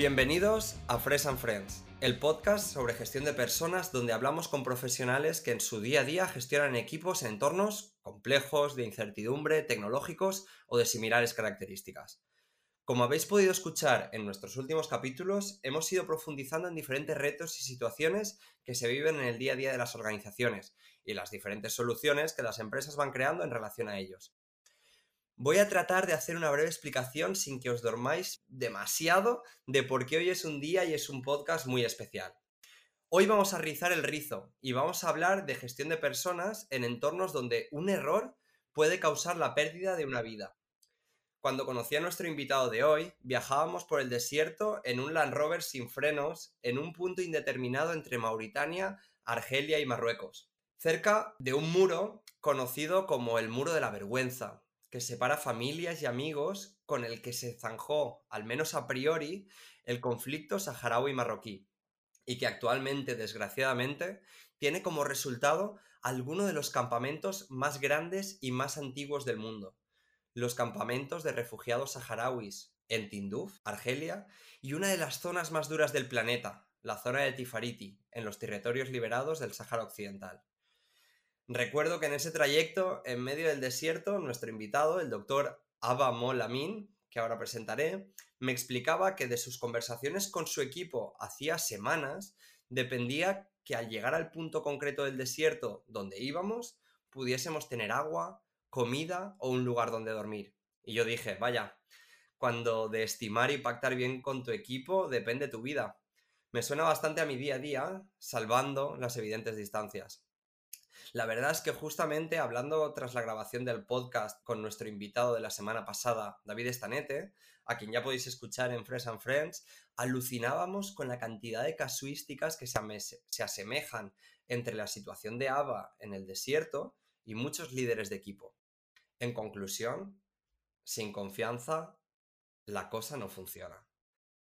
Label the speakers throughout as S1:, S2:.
S1: Bienvenidos a Fresh and Friends, el podcast sobre gestión de personas donde hablamos con profesionales que en su día a día gestionan equipos en entornos complejos, de incertidumbre, tecnológicos o de similares características. Como habéis podido escuchar en nuestros últimos capítulos, hemos ido profundizando en diferentes retos y situaciones que se viven en el día a día de las organizaciones y las diferentes soluciones que las empresas van creando en relación a ellos. Voy a tratar de hacer una breve explicación sin que os dormáis demasiado de por qué hoy es un día y es un podcast muy especial. Hoy vamos a rizar el rizo y vamos a hablar de gestión de personas en entornos donde un error puede causar la pérdida de una vida. Cuando conocí a nuestro invitado de hoy, viajábamos por el desierto en un Land Rover sin frenos en un punto indeterminado entre Mauritania, Argelia y Marruecos, cerca de un muro conocido como el Muro de la Vergüenza, que separa familias y amigos con el que se zanjó, al menos a priori, el conflicto saharaui-marroquí y que actualmente, desgraciadamente, tiene como resultado alguno de los campamentos más grandes y más antiguos del mundo, los campamentos de refugiados saharauis en Tinduf, Argelia, y una de las zonas más duras del planeta, la zona de Tifariti, en los territorios liberados del Sáhara Occidental. Recuerdo que en ese trayecto, en medio del desierto, nuestro invitado, el doctor Abba Molamin, que ahora presentaré, me explicaba que de sus conversaciones con su equipo hacía semanas dependía que al llegar al punto concreto del desierto donde íbamos, pudiésemos tener agua, comida o un lugar donde dormir. Y yo dije, vaya, cuando de estimar y pactar bien con tu equipo depende tu vida. Me suena bastante a mi día a día, salvando las evidentes distancias. La verdad es que justamente hablando tras la grabación del podcast con nuestro invitado de la semana pasada, David Estanete, a quien ya podéis escuchar en Fresh and Friends, alucinábamos con la cantidad de casuísticas que se, asemejan entre la situación de Ava en el desierto y muchos líderes de equipo. En conclusión, sin confianza, la cosa no funciona.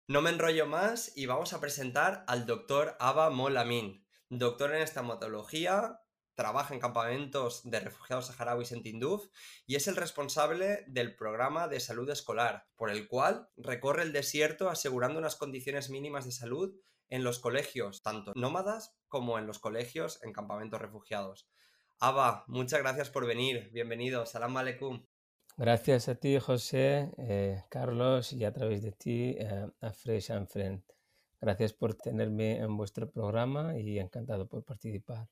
S1: No me enrollo más y vamos a presentar al doctor Ava Molamin, doctor en estomatología, trabaja en campamentos de refugiados saharauis en Tinduf y es el responsable del programa de salud escolar, por el cual recorre el desierto asegurando unas condiciones mínimas de salud en los colegios, tanto nómadas como en los colegios en campamentos refugiados. Aba, muchas gracias por venir. Bienvenido. Salam aleikum.
S2: Gracias a ti, José, eh, Carlos, y a través de ti eh, a Fresh and Friend. Gracias por tenerme en vuestro programa y encantado por participar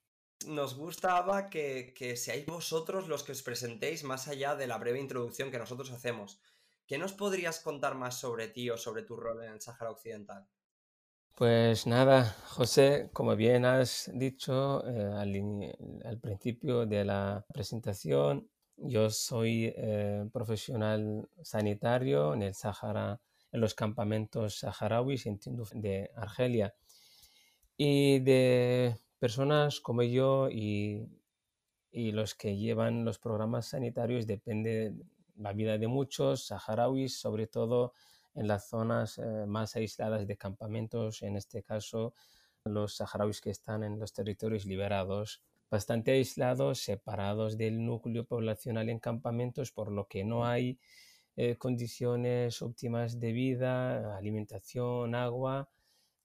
S1: nos gustaba que, que, seáis vosotros los que os presentéis más allá de la breve introducción que nosotros hacemos. ¿Qué nos podrías contar más sobre ti o sobre tu rol en el Sáhara Occidental?
S2: Pues nada, José, como bien has dicho eh, al, principio de la presentación, yo soy eh, profesional sanitario en el Sáhara, en los campamentos saharauis de Argelia. Y de personas como yo y, los que llevan los programas sanitarios depende la vida de muchos saharauis, sobre todo en las zonas eh, más aisladas de campamentos, en este caso los saharauis que están en los territorios liberados, bastante aislados, separados del núcleo poblacional en campamentos, por lo que no hay eh, condiciones óptimas de vida, alimentación, agua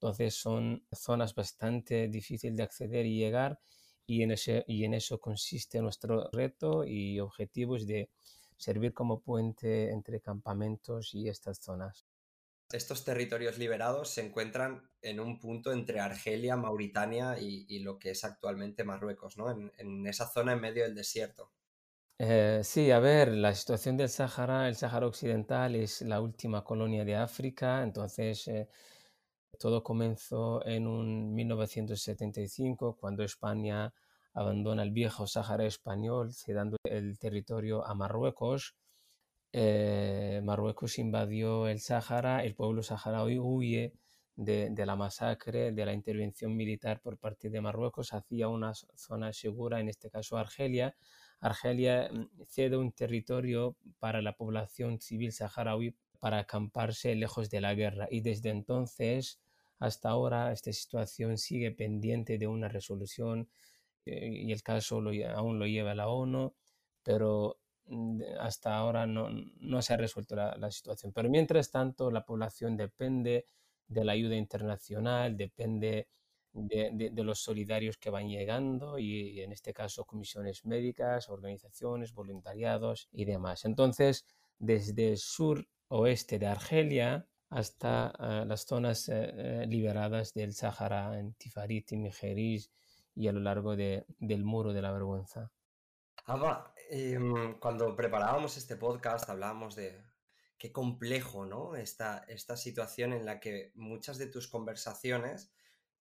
S2: entonces son zonas bastante difíciles de acceder y llegar y en, ese, y en eso consiste nuestro reto y objetivos de servir como puente entre campamentos y estas zonas.
S1: Estos territorios liberados se encuentran en un punto entre Argelia, Mauritania y, lo que es actualmente Marruecos, ¿no? En, esa zona en medio del desierto.
S2: Eh, sí, a ver, la situación del Sáhara, el Sáhara Occidental es la última colonia de África, entonces eh, todo comenzó en un 1975 cuando España abandona el viejo Sáhara español, cediendo el territorio a Marruecos. Eh, Marruecos invadió el Sáhara, el pueblo saharaui huye de, de, la masacre, de la intervención militar por parte de Marruecos hacia una zona segura, en este caso Argelia. Argelia mm, cede un territorio para la población civil saharaui para acamparse lejos de la guerra y desde entonces hasta ahora esta situación sigue pendiente de una resolución eh, y el caso aún lo lleva la ONU, pero mm, hasta ahora no, se ha resuelto la, situación. Pero mientras tanto, la población depende de la ayuda internacional, depende de, los solidarios que van llegando y en este caso comisiones médicas, organizaciones, voluntariados y demás. Entonces, desde el sur oeste de Argelia hasta ah, las zonas eh, eh, liberadas del Sáhara, en Tifarit y Mejeriz y a lo largo del muro de la vergüenza.
S1: Aba, em, cuando preparábamos este podcast hablábamos de qué complejo, ¿no? Esta, esta situación en la que muchas de tus conversaciones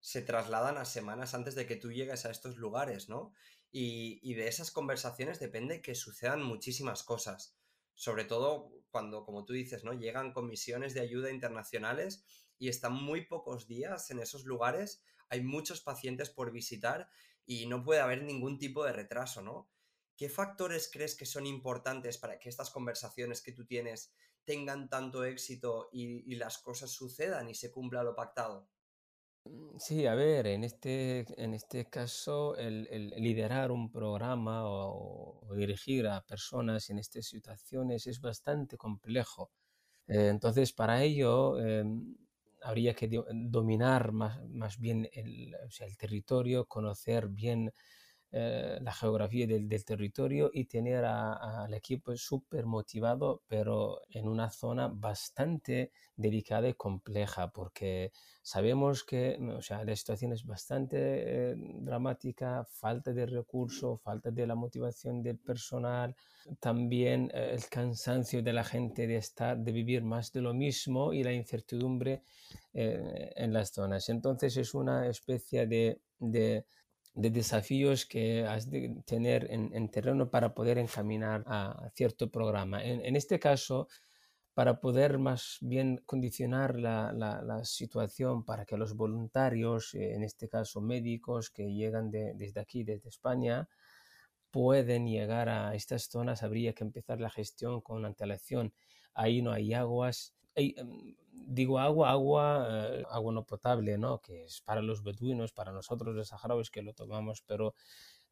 S1: se trasladan a semanas antes de que tú llegues a estos lugares, ¿no? Y, y de esas conversaciones depende que sucedan muchísimas cosas. Sobre todo cuando, como tú dices, ¿no? Llegan comisiones de ayuda internacionales y están muy pocos días en esos lugares, hay muchos pacientes por visitar y no puede haber ningún tipo de retraso, ¿no? ¿Qué factores crees que son importantes para que estas conversaciones que tú tienes tengan tanto éxito y, las cosas sucedan y se cumpla lo pactado?
S2: Mm, sí, a ver, en este, en este caso, el, liderar un programa o, dirigir a personas en estas situaciones es bastante complejo. Eh, entonces, para ello, em, habría que dominar más, más bien el, el territorio, conocer bien eh, la geografía del, territorio y tener al equipo súper motivado, pero en una zona bastante delicada y compleja, porque sabemos que o sea, la situación es bastante eh, dramática, falta de recursos, falta de la motivación del personal, también eh, el cansancio de la gente de estar, de vivir más de lo mismo y la incertidumbre en las zonas. Entonces es una especie de desafíos que has de tener en, terreno para poder encaminar a cierto programa. En, este caso, para poder más bien condicionar la, situación para que los voluntarios, eh, en este caso médicos que llegan desde aquí, desde España, pueden llegar a estas zonas, habría que empezar la gestión con antelación. Ahí no hay aguas, Em, digo agua, agua, eh, agua no potable, ¿no? Que es para los beduinos, para nosotros los saharauis que lo tomamos, pero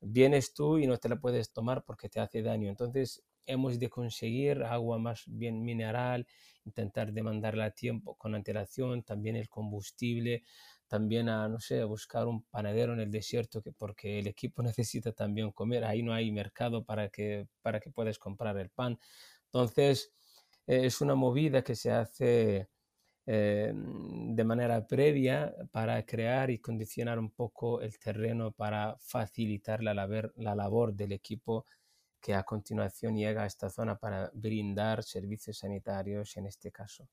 S2: vienes tú y no te la puedes tomar porque te hace daño. Entonces hemos de conseguir agua más bien mineral, intentar demandarla a tiempo con antelación, también el combustible, también a, no sé, a buscar un panadero en el desierto que, porque el equipo necesita también comer, ahí no hay mercado para que, para que puedas comprar el pan. Entonces, es una movida que se hace eh, de manera previa para crear y condicionar un poco el terreno para facilitar la labor, la labor del equipo que a continuación llega a esta zona para brindar servicios sanitarios en este caso.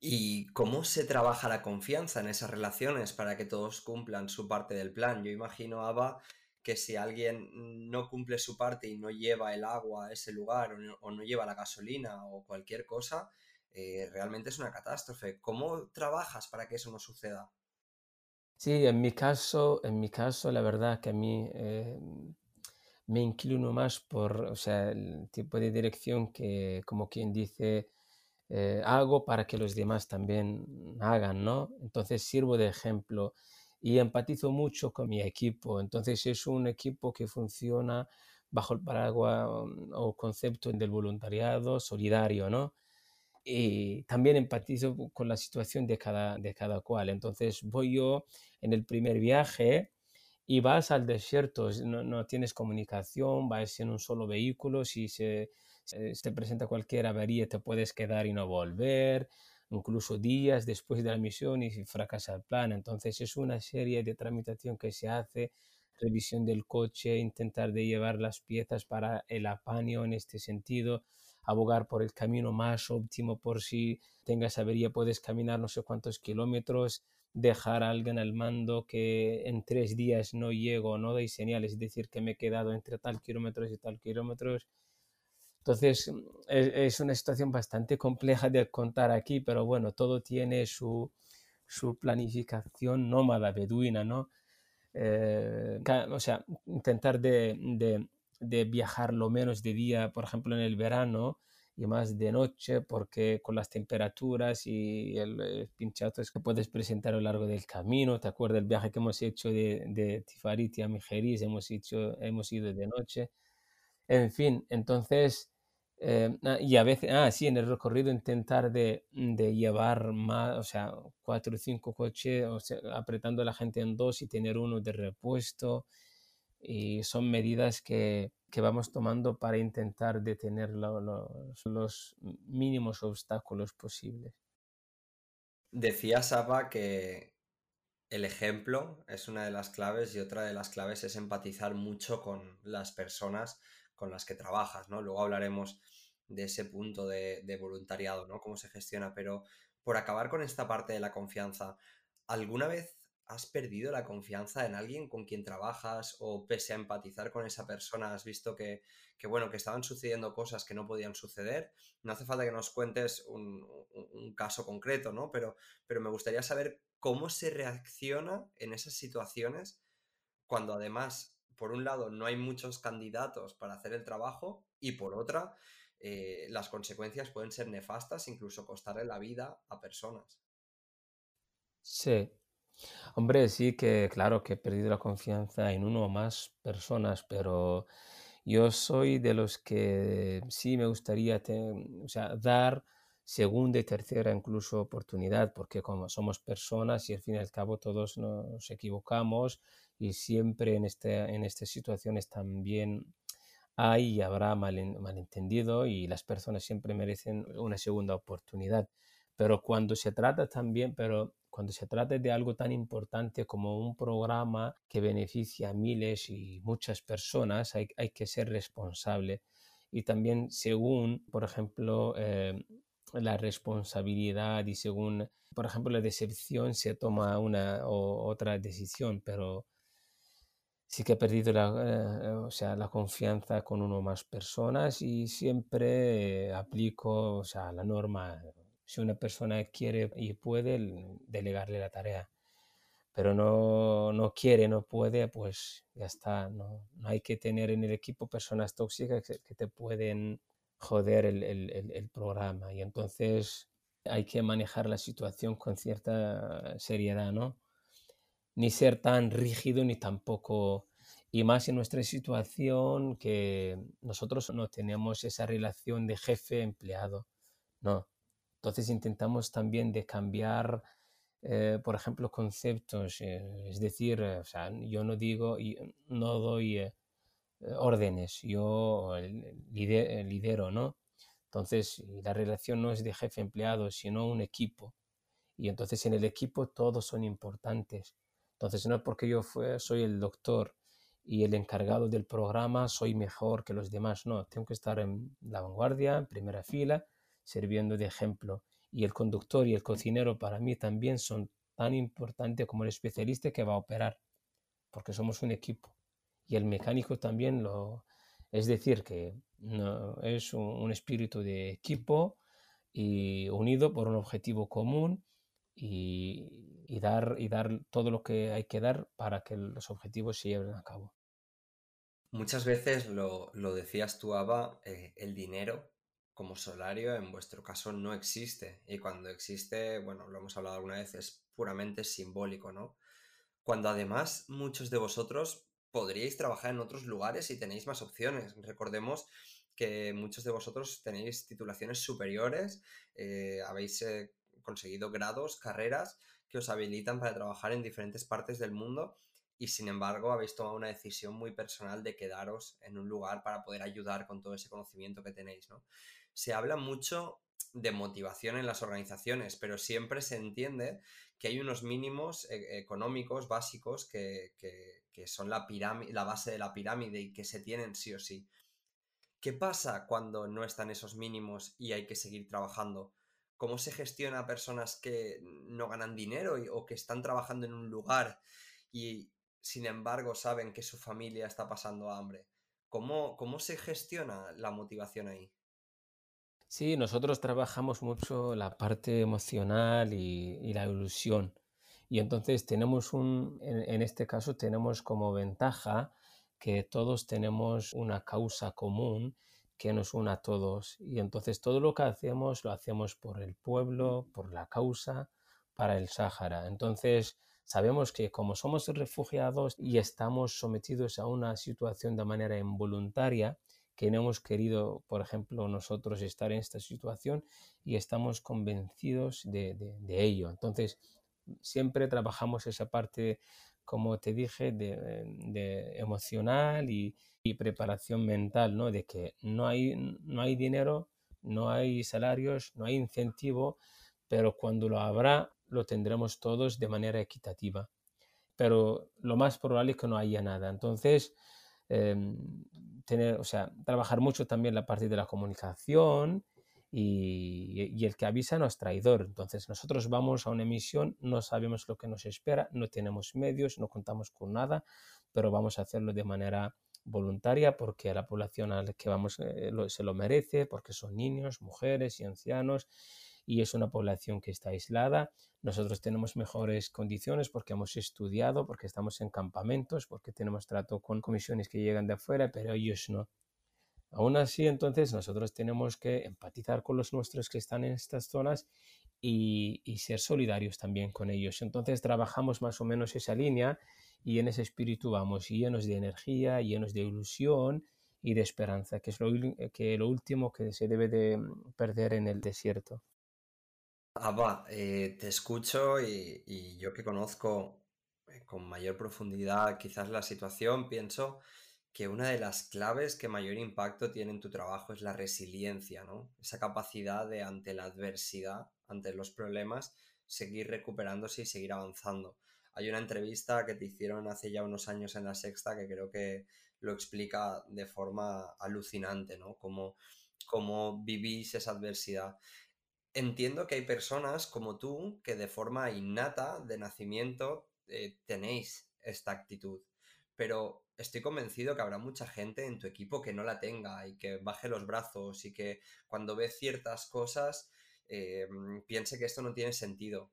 S1: ¿Y cómo se trabaja la confianza en esas relaciones para que todos cumplan su parte del plan? Yo imagino, Ava, que si alguien no cumple su parte y no lleva el agua a ese lugar o no, lleva la gasolina o cualquier cosa, eh, realmente es una catástrofe. ¿Cómo trabajas para que eso no suceda?
S2: Sí, en mi caso, en mi caso, la verdad que a mí eh, me inclino más por, o sea, el tipo de dirección que, como quien dice, eh, hago para que los demás también hagan, ¿no? Entonces sirvo de ejemplo y empatizo mucho con mi equipo. Entonces es un equipo que funciona bajo el paraguas mm, o concepto del voluntariado solidario, ¿no? Y también empatizo con la situación de cada, de cada cual. Entonces voy yo en el primer viaje y vas al desierto, no, no tienes comunicación, vas en un solo vehículo, si se, se, se presenta cualquier avería te puedes quedar y no volver incluso días después de la misión y fracasa el plan. Entonces es una serie de tramitación que se hace, revisión del coche, intentar de llevar las piezas para el apaño en este sentido, abogar por el camino más óptimo por si tengas avería puedes caminar no sé cuántos kilómetros, dejar a alguien al mando que en tres días no llego, no doy señales, es decir, que me he quedado entre tal kilómetros y tal kilómetros entonces, mm, es, una situación bastante compleja de contar aquí, pero bueno, todo tiene su, su planificación nómada, beduina, ¿no? Eh, o sea, intentar de, de, de, viajar lo menos de día, por ejemplo, en el verano y más de noche, porque con las temperaturas y el, el pinchazo que puedes presentar a lo largo del camino. ¿Te acuerdas del viaje que hemos hecho de, de Tifariti a Mijeris? Hemos, hecho, hemos ido de noche. En fin, entonces Eh, ah, y a veces, ah, sí, en el recorrido intentar de, de llevar más, o sea, cuatro o cinco coches, o sea, apretando a la gente en dos y tener uno de repuesto. Y son medidas que, que vamos tomando para intentar detener los mínimos obstáculos posibles.
S1: Decía Saba que el ejemplo es una de las claves y otra de las claves es empatizar mucho con las personas con las que trabajas, ¿no? Luego hablaremos de ese punto de, voluntariado, ¿no? Cómo se gestiona, pero por acabar con esta parte de la confianza, ¿alguna vez has perdido la confianza en alguien con quien trabajas o pese a empatizar con esa persona has visto que, bueno, que estaban sucediendo cosas que no podían suceder? No hace falta que nos cuentes un, caso concreto, ¿no? Pero, pero me gustaría saber cómo se reacciona en esas situaciones cuando además, por un lado, no hay muchos candidatos para hacer el trabajo y por otra, eh, las consecuencias pueden ser nefastas, incluso costarle la vida a personas.
S2: Sí, Hombre, sí que claro que he perdido la confianza en uno o más personas, pero yo soy de los que sí me gustaría dar segunda y tercera incluso oportunidad, porque como somos personas y al fin y al cabo todos nos equivocamos y siempre en, este, en estas situaciones también hay y habrá malentendido y las personas siempre merecen una segunda oportunidad. Pero cuando se trata también, pero cuando se trata de algo tan importante como un programa que beneficia a miles y muchas personas, hay, que ser responsable. Y también según, por ejemplo, eh, la responsabilidad y según, por ejemplo, la decepción se toma una o otra decisión, pero sí que he perdido la, eh, o sea, la confianza con uno o más personas y siempre aplico o sea, la norma si una persona quiere y puede, delegarle la tarea. Pero no, no quiere, no puede, pues ya está. No, no, hay que tener en el equipo personas tóxicas que, te pueden joder el, el, el, programa. Y entonces hay que manejar la situación con cierta seriedad, ¿no? Ni ser tan rígido ni tampoco... Y más en nuestra situación que nosotros no tenemos esa relación de jefe-empleado. No, entonces intentamos también de cambiar, eh, por ejemplo, conceptos, eh, es decir, eh, yo no digo, no doy órdenes, yo lidero, ¿no? Entonces, la relación no es de jefe-empleado, sino un equipo. Y entonces en el equipo todos son importantes. Entonces, no es porque yo soy el doctor y el encargado del programa soy mejor que los demás, no, tengo que estar en la vanguardia, en primera fila, sirviendo de ejemplo. Y el conductor y el cocinero para mí también son tan importantes como el especialista que va a operar, porque somos un equipo. Y el mecánico también lo... Es decir, que no, es un, espíritu de equipo y unido por un objetivo común y, dar, y dar todo lo que hay que dar para que los objetivos se lleven a cabo.
S1: Muchas veces lo, decías tú, Ava, eh, el dinero como solario en vuestro caso no existe. Y cuando existe, bueno, lo hemos hablado alguna vez, es puramente simbólico, ¿no? Cuando además muchos de vosotros podríais trabajar en otros lugares y tenéis más opciones. Recordemos que muchos de vosotros tenéis titulaciones superiores, eh, habéis eh, conseguido grados, carreras que os habilitan para trabajar en diferentes partes del mundo y sin embargo habéis tomado una decisión muy personal de quedaros en un lugar para poder ayudar con todo ese conocimiento que tenéis, ¿no? se habla mucho de motivación en las organizaciones, pero siempre se entiende que hay unos mínimos eh, económicos básicos que, son la, la base de la pirámide y que se tienen sí o sí. ¿Qué pasa cuando no están esos mínimos y hay que seguir trabajando? ¿Cómo se gestiona a personas que no ganan dinero o que están trabajando en un lugar y sin embargo saben que su familia está pasando hambre? ¿Cómo, cómo se gestiona la motivación ahí?
S2: Sí, nosotros trabajamos mucho la parte emocional y, la ilusión. Y entonces tenemos un, en, este caso tenemos como ventaja que todos tenemos una causa común que nos une a todos. Y entonces todo lo que hacemos lo hacemos por el pueblo, por la causa, para el Sáhara. Entonces sabemos que como somos refugiados y estamos sometidos a una situación de manera involuntaria, que no hemos querido, por ejemplo, nosotros estar en esta situación y estamos convencidos de, ello. Entonces, siempre trabajamos esa parte, como te dije, de, emocional y, preparación mental, ¿no? De que no hay, no hay dinero, no hay salarios, no hay incentivo, pero cuando lo habrá, lo tendremos todos de manera equitativa. Pero lo más probable es que no haya nada. Entonces, em, tener, o sea, trabajar mucho también la parte de la comunicación y, el que avisa no es traidor. Entonces nosotros vamos a una emisión, no sabemos lo que nos espera, no tenemos medios, no contamos con nada, pero vamos a hacerlo de manera voluntaria porque la población a la que vamos eh, se lo merece, porque son niños, mujeres y ancianos y es una población que está aislada. Nosotros tenemos mejores condiciones porque hemos estudiado, porque estamos en campamentos, porque tenemos trato con comisiones que llegan de afuera, pero ellos no. Aún así, entonces, nosotros tenemos que empatizar con los nuestros que están en estas zonas y, ser solidarios también con ellos. Entonces, trabajamos más o menos esa línea y en ese espíritu vamos llenos de energía, llenos de ilusión y de esperanza, que es lo, último que se debe de perder en el desierto.
S1: Abba, eh, te escucho y, yo que conozco eh, con mayor profundidad quizás la situación, pienso que una de las claves que mayor impacto tiene en tu trabajo es la resiliencia, ¿no? Esa capacidad de ante la adversidad, ante los problemas, seguir recuperándose y seguir avanzando. Hay una entrevista que te hicieron hace ya unos años en La Sexta que creo que lo explica de forma alucinante, ¿no? Cómo, cómo vivís esa adversidad entiendo que hay personas como tú que de forma innata, de nacimiento, eh, tenéis esta actitud. Pero estoy convencido que habrá mucha gente en tu equipo que no la tenga y que baje los brazos y que cuando ve ciertas cosas eh, piense que esto no tiene sentido.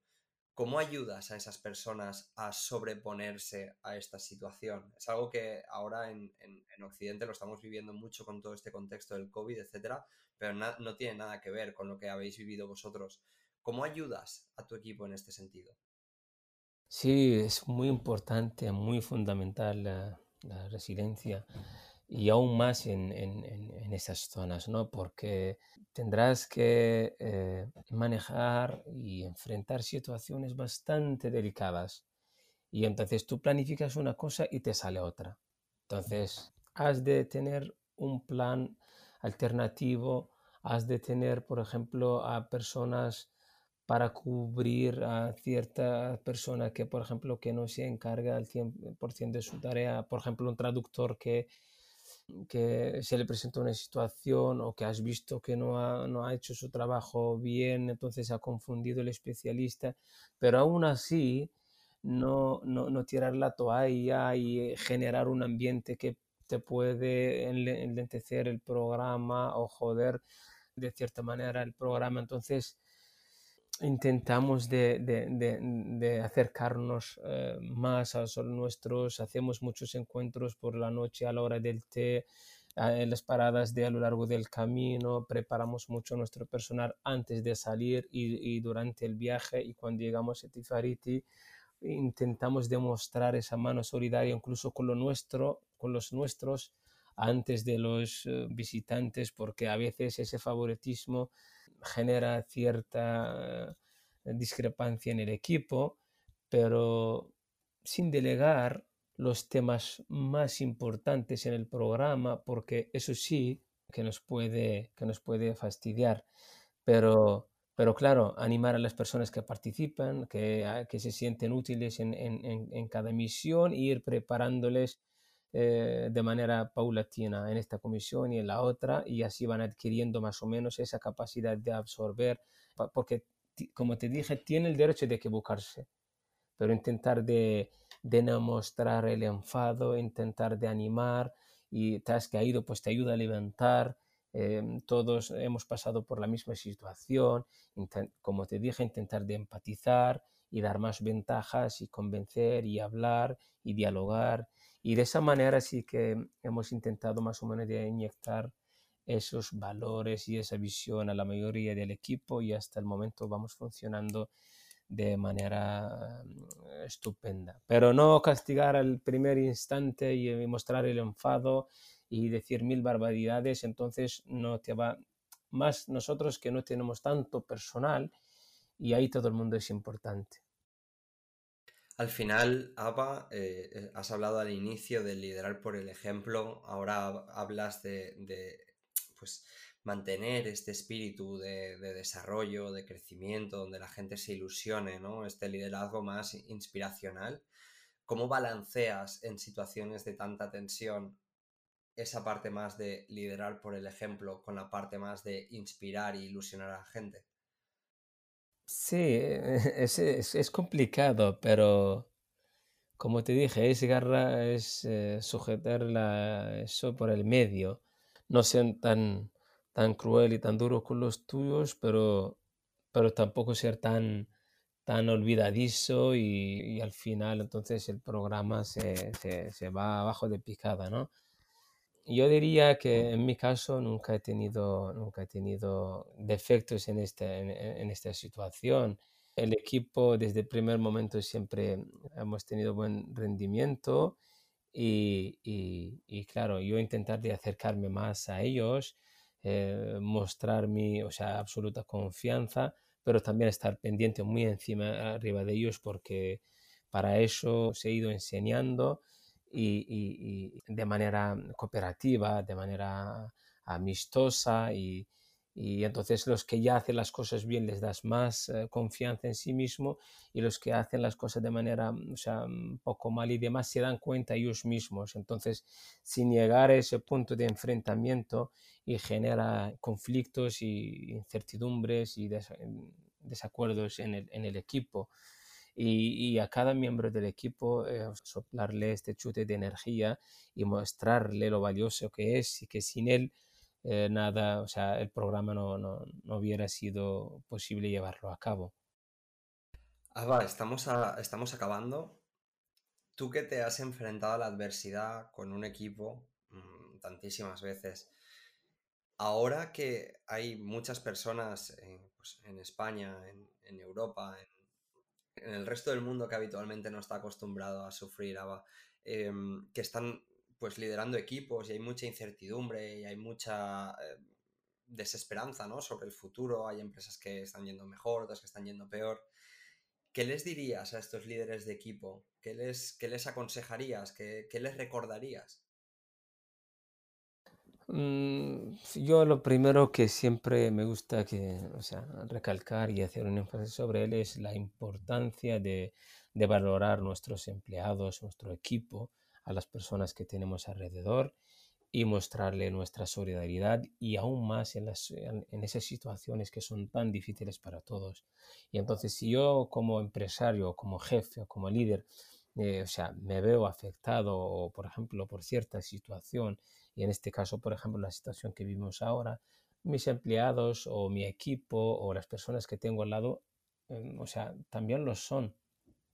S1: ¿Cómo ayudas a esas personas a sobreponerse a esta situación? Es algo que ahora en, Occidente lo estamos viviendo mucho con todo este contexto del COVID, etcétera, pero no tiene nada que ver con lo que habéis vivido vosotros. ¿Cómo ayudas a tu equipo en este sentido?
S2: Sí, es muy importante, muy fundamental la, resiliencia y aún más en, en, en, esas zonas, ¿no? Porque tendrás que eh, manejar y enfrentar situaciones bastante delicadas. Y entonces tú planificas una cosa y te sale otra. Entonces, has de tener un plan alternativo, has de tener, por ejemplo, a personas para cubrir a cierta persona que, por ejemplo, que no se encarga al 100% de su tarea, por ejemplo, un traductor que que se le presenta una situación o que has visto que no ha, no ha hecho su trabajo bien, entonces ha confundido el especialista, pero aún así no, no, no tirar la toalla y generar un ambiente que te puede enlentecer el programa o joder de cierta manera el programa. Entonces, intentamos de, acercarnos eh, más a los nuestros, hacemos muchos encuentros por la noche a la hora del té, en las paradas de a lo largo del camino, preparamos mucho nuestro personal antes de salir y, durante el viaje y cuando llegamos a Tifariti intentamos demostrar esa mano solidaria incluso con lo nuestro, con los nuestros antes de los eh, visitantes porque a veces ese favoritismo genera cierta eh, discrepancia en el equipo, pero sin delegar los temas más importantes en el programa, porque eso sí que nos puede, que nos puede fastidiar. Pero, pero claro, animar a las personas que participan, que, que se sienten útiles en, en, en cada misión, e ir preparándoles eh, de manera paulatina en esta comisión y en la otra y así van adquiriendo más o menos esa capacidad de absorber, porque como te dije, tiene el derecho de equivocarse, pero intentar de, de no mostrar el enfado, intentar de animar y te has caído, pues te ayuda a levantar. Em, todos hemos pasado por la misma situación, como te dije, intentar de empatizar y dar más ventajas y convencer y hablar y dialogar y de esa manera sí que hemos intentado más o menos de inyectar esos valores y esa visión a la mayoría del equipo y hasta el momento vamos funcionando de manera mm, estupenda. Pero no castigar al primer instante y mostrar el enfado y decir mil barbaridades, entonces no te va más nosotros que no tenemos tanto personal y ahí todo el mundo es importante.
S1: Al final, Apa, eh, eh, has hablado al inicio de liderar por el ejemplo, ahora hablas de, pues, mantener este espíritu de, desarrollo, de crecimiento, donde la gente se ilusione, ¿no? Este liderazgo más inspiracional. ¿Cómo balanceas en situaciones de tanta tensión esa parte más de liderar por el ejemplo con la parte más de inspirar e ilusionar a la gente?
S2: Sí, es, es, complicado, pero como te dije, es garra, es eh, sujetar eso por el medio. No ser tan, tan cruel y tan duro con los tuyos, pero, pero tampoco ser tan, tan olvidadizo y, al final entonces el programa se, se, se va abajo de picada, ¿no? Yo diría que en mi caso nunca he tenido, nunca he tenido defectos en, este, en, esta situación. El equipo desde el primer momento siempre hemos tenido buen rendimiento y, y, claro, yo intentar de acercarme más a ellos, eh, mostrar mi o sea, absoluta confianza, pero también estar pendiente muy encima, arriba de ellos porque para eso se he ido enseñando y, de manera cooperativa, de manera amistosa y, entonces los que ya hacen las cosas bien les das más eh, confianza en sí mismo y los que hacen las cosas de manera o sea, un poco mal y demás se dan cuenta ellos mismos. Entonces, sin llegar a ese punto de enfrentamiento y genera conflictos y incertidumbres y desacuerdos en el, en el equipo y, a cada miembro del equipo eh, soplarle este chute de energía y mostrarle lo valioso que es y que sin él eh, nada, o sea, el programa no, no, no, hubiera sido posible llevarlo a cabo.
S1: Ah, estamos, estamos acabando. Tú que te has enfrentado a la adversidad con un equipo mm, tantísimas veces, ahora que hay muchas personas pues, en España, en, en Europa, en en el resto del mundo que habitualmente no está acostumbrado a sufrir em, que están pues liderando equipos y hay mucha incertidumbre y hay mucha eh, desesperanza ¿no? sobre el futuro, hay empresas que están yendo mejor, otras que están yendo peor. ¿Qué les dirías a estos líderes de equipo? ¿Qué les, qué les aconsejarías? ¿Qué, ¿Qué les recordarías?
S2: Mm, yo lo primero que siempre me gusta que, o sea, recalcar y hacer un énfasis sobre él es la importancia de, de valorar nuestros empleados, nuestro equipo, a las personas que tenemos alrededor y mostrarle nuestra solidaridad y aún más en, las, en, esas situaciones que son tan difíciles para todos. Y entonces si yo como empresario, como jefe o como líder, eh, o sea, me veo afectado, por ejemplo, por cierta situación y en este caso, por ejemplo, la situación que vivimos ahora, mis empleados o mi equipo o las personas que tengo al lado, em, o sea, también lo son,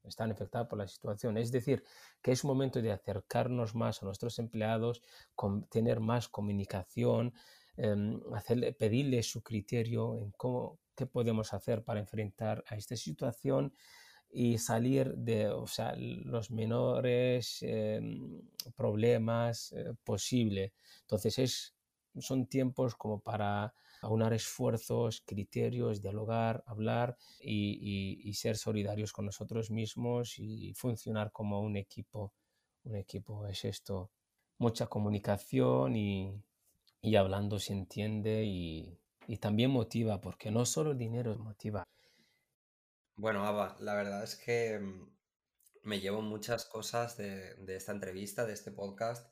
S2: están afectados por la situación. Es decir, que es momento de acercarnos más a nuestros empleados, con, tener más comunicación, eh, hacerle, pedirle su criterio en cómo, qué podemos hacer para enfrentar a esta situación y salir de o sea, los menores em, problemas eh, posibles. Entonces es, son tiempos como para aunar esfuerzos, criterios, dialogar, hablar y, y, ser solidarios con nosotros mismos y funcionar como un equipo. Un equipo es esto, mucha comunicación y, y hablando se entiende y, y también motiva, porque no solo dinero motiva,
S1: bueno, Ava, la verdad es que mm, me llevo muchas cosas de, esta entrevista, de este podcast.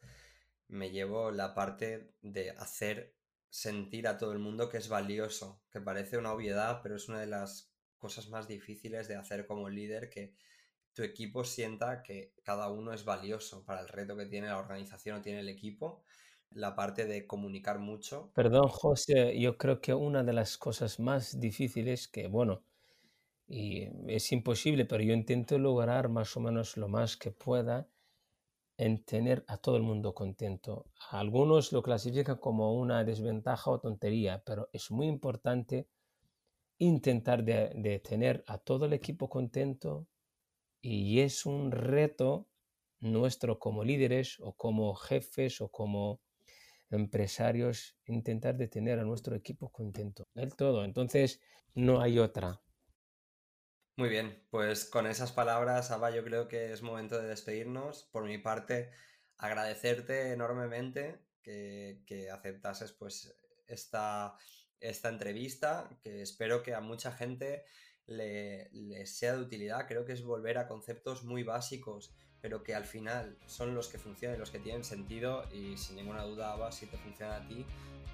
S1: Me llevo la parte de hacer sentir a todo el mundo que es valioso, que parece una obviedad, pero es una de las cosas más difíciles de hacer como líder, que tu equipo sienta que cada uno es valioso para el reto que tiene la organización o tiene el equipo. La parte de comunicar mucho.
S2: Perdón, José, yo creo que una de las cosas más difíciles que, bueno, y es imposible, pero yo intento lograr más o menos lo más que pueda en tener a todo el mundo contento. Algunos lo clasifican como una desventaja o tontería, pero es muy importante intentar de, tener a todo el equipo contento y es un reto nuestro como líderes o como jefes o como empresarios intentar de tener a nuestro equipo contento. Del todo. Entonces, no hay otra.
S1: Muy bien, pues con esas palabras, Aba, yo creo que es momento de despedirnos. Por mi parte, agradecerte enormemente que, aceptases pues esta, esta entrevista, que espero que a mucha gente le, sea de utilidad. Creo que es volver a conceptos muy básicos, pero que al final son los que funcionan, los que tienen sentido y sin ninguna duda, Aba, si te funciona a ti,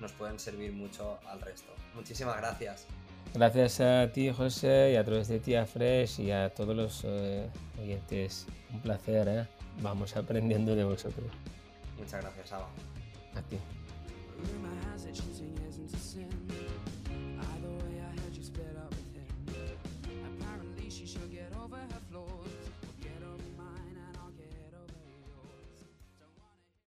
S1: nos pueden servir mucho al resto. Muchísimas gracias.
S2: Gracias a ti, José, y a través de ti, a Fresh y a todos los eh, oyentes. Un placer, ¿eh? Vamos aprendiendo de vosotros.
S1: Muchas gracias, Aba.
S2: A ti.